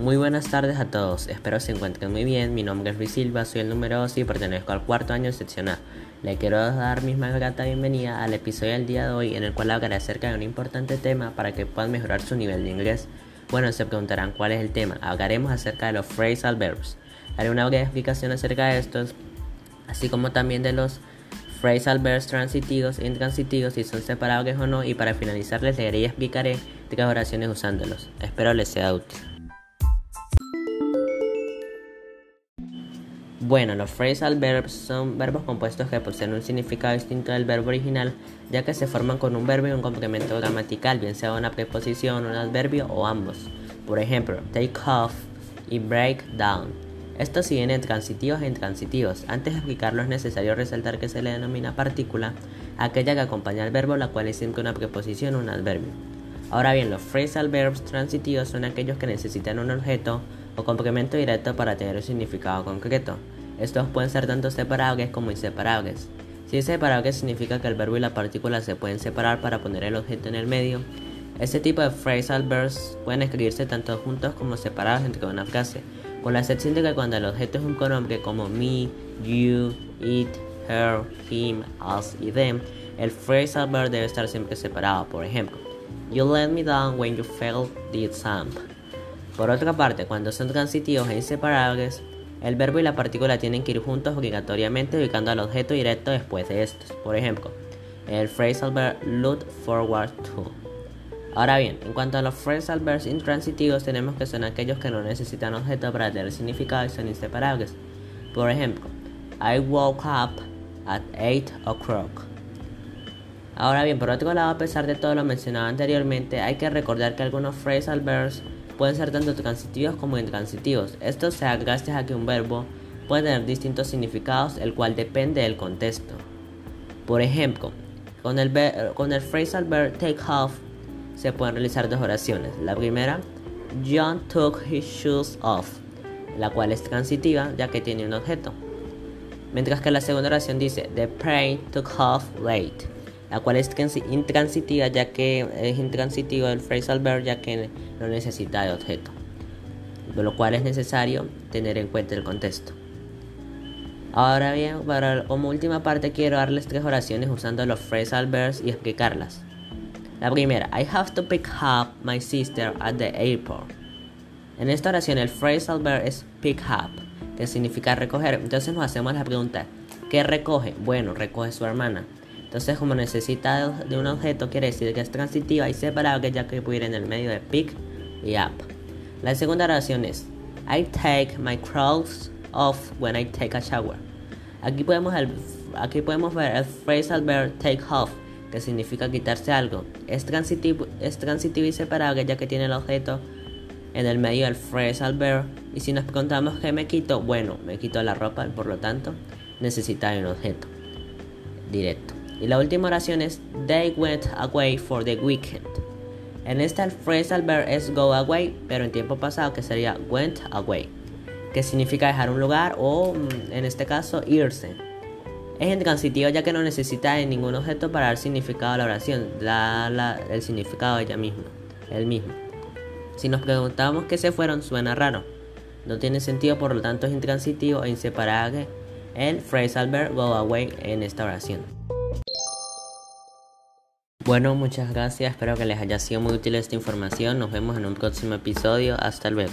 Muy buenas tardes a todos, espero se encuentren muy bien. Mi nombre es Luis Silva, soy el número 2 y pertenezco al cuarto año seccional. Le quiero dar mi más grata bienvenida al episodio del día de hoy en el cual hablaré acerca de un importante tema para que puedan mejorar su nivel de inglés. Bueno, se preguntarán cuál es el tema. Hablaremos acerca de los phrasal verbs. Haré una breve explicación acerca de estos, así como también de los phrasal verbs transitivos e intransitivos, si son separables o no, y para finalizar les leeré y explicaré tres oraciones usándolos. Espero les sea útil. Bueno, los phrasal verbs son verbos compuestos que poseen un significado distinto del verbo original, ya que se forman con un verbo y un complemento gramatical, bien sea una preposición, un adverbio o ambos. Por ejemplo, take off y break down. Estos siguen en transitivos e intransitivos. Antes de explicarlo es necesario resaltar que se le denomina partícula aquella que acompaña al verbo, la cual es siempre una preposición o un adverbio. Ahora bien, los phrasal verbs transitivos son aquellos que necesitan un objeto o complemento directo para tener un significado concreto. Estos pueden ser tanto separables como inseparables. Si es separable significa que el verbo y la partícula se pueden separar para poner el objeto en el medio. Este tipo de phrasal verbs pueden escribirse tanto juntos como separados dentro de una frase, con la excepción de que cuando el objeto es un pronombre como me, you, it, her, him, us y them, el phrasal verb debe estar siempre separado. Por ejemplo, You let me down when you failed the exam. Por otra parte, cuando son transitivos e inseparables, el verbo y la partícula tienen que ir juntos obligatoriamente ubicando al objeto directo después de estos. Por ejemplo, el phrasal verb look forward to. Ahora bien, en cuanto a los phrasal verbs intransitivos, tenemos que son aquellos que no necesitan objeto para tener significado y son inseparables. Por ejemplo, I woke up at 8 o'clock. Ahora bien, por otro lado, a pesar de todo lo mencionado anteriormente, hay que recordar que algunos phrasal verbs pueden ser tanto transitivos como intransitivos. Esto se da gracias a que un verbo puede tener distintos significados, el cual depende del contexto. Por ejemplo, con el, con el phrasal verb take off se pueden realizar dos oraciones. La primera, John took his shoes off, la cual es transitiva ya que tiene un objeto. Mientras que la segunda oración dice, The plane took off late la cual es intransitiva ya que es intransitivo el phrasal verb ya que no necesita de objeto, de lo cual es necesario tener en cuenta el contexto. Ahora bien, para, como última parte quiero darles tres oraciones usando los phrasal verbs y explicarlas. La primera, I have to pick up my sister at the airport. En esta oración el phrasal verb es pick up, que significa recoger. Entonces nos hacemos la pregunta, ¿qué recoge? Bueno, recoge su hermana. Entonces, como necesita de un objeto, quiere decir que es transitiva y separable ya que puede ir en el medio de pick y up. La segunda oración es I take my clothes off when I take a shower. Aquí podemos, aquí podemos ver el phrasal verb take off, que significa quitarse algo. Es transitivo, es transitivo y separable ya que tiene el objeto en el medio del phrasal verb. Y si nos preguntamos qué me quito, bueno, me quito la ropa, por lo tanto, necesita un objeto directo. Y la última oración es They went away for the weekend. En esta el phrasal verb es go away, pero en tiempo pasado que sería went away, que significa dejar un lugar o mm, en este caso irse. Es intransitivo ya que no necesita de ningún objeto para dar significado a la oración, da el significado ella misma, el mismo. Si nos preguntamos qué se fueron, suena raro. No tiene sentido, por lo tanto es intransitivo e inseparable el phrasal verb go away en esta oración. Bueno, muchas gracias, espero que les haya sido muy útil esta información, nos vemos en un próximo episodio, hasta luego.